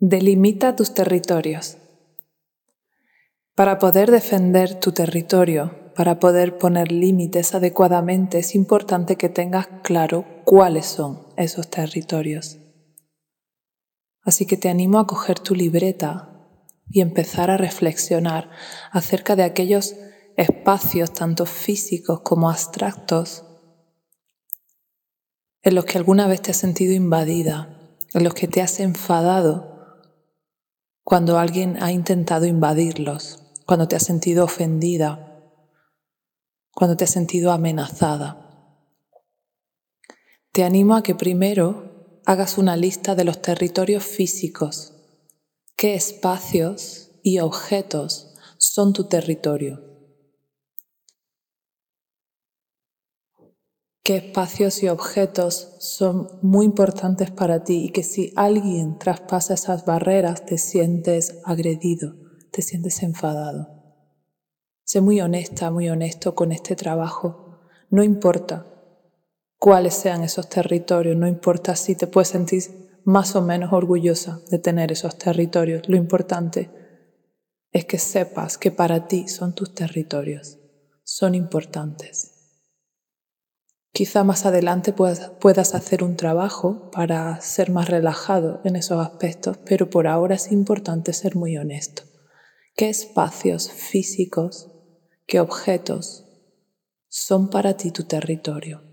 Delimita tus territorios. Para poder defender tu territorio, para poder poner límites adecuadamente, es importante que tengas claro cuáles son esos territorios. Así que te animo a coger tu libreta y empezar a reflexionar acerca de aquellos espacios, tanto físicos como abstractos, en los que alguna vez te has sentido invadida, en los que te has enfadado cuando alguien ha intentado invadirlos, cuando te has sentido ofendida, cuando te has sentido amenazada. Te animo a que primero hagas una lista de los territorios físicos, qué espacios y objetos son tu territorio. Qué espacios y objetos son muy importantes para ti y que si alguien traspasa esas barreras te sientes agredido, te sientes enfadado. Sé muy honesta, muy honesto con este trabajo. No importa cuáles sean esos territorios, no importa si te puedes sentir más o menos orgullosa de tener esos territorios. Lo importante es que sepas que para ti son tus territorios, son importantes. Quizá más adelante puedas, hacer un trabajo para ser más relajado en esos aspectos, pero por ahora es importante ser muy honesto. ¿Qué espacios físicos, qué objetos son para ti tu territorio?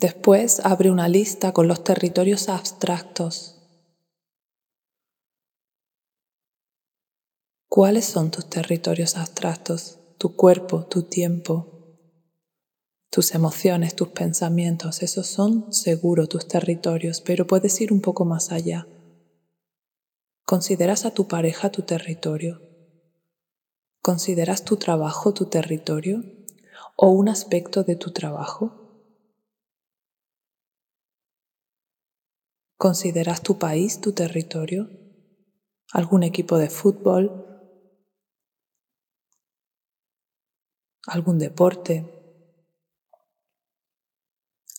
Después abre una lista con los territorios abstractos ¿Cuáles son tus territorios abstractos? Tu cuerpo, tu tiempo, tus emociones, tus pensamientos, esos son seguro tus territorios, pero puedes ir un poco más allá. ¿Consideras a tu pareja tu territorio? ¿Consideras tu trabajo tu territorio o un aspecto de tu trabajo? ¿Consideras tu país tu territorio? ¿Algún equipo de fútbol? Algún deporte,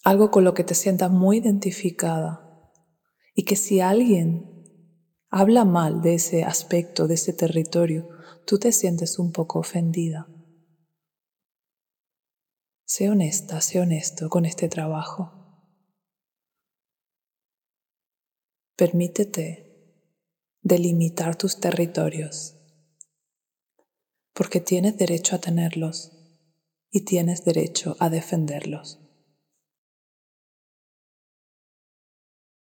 algo con lo que te sientas muy identificada y que si alguien habla mal de ese aspecto, de ese territorio, tú te sientes un poco ofendida. Sé honesta, sé honesto con este trabajo. Permítete delimitar tus territorios, porque tienes derecho a tenerlos y tienes derecho a defenderlos.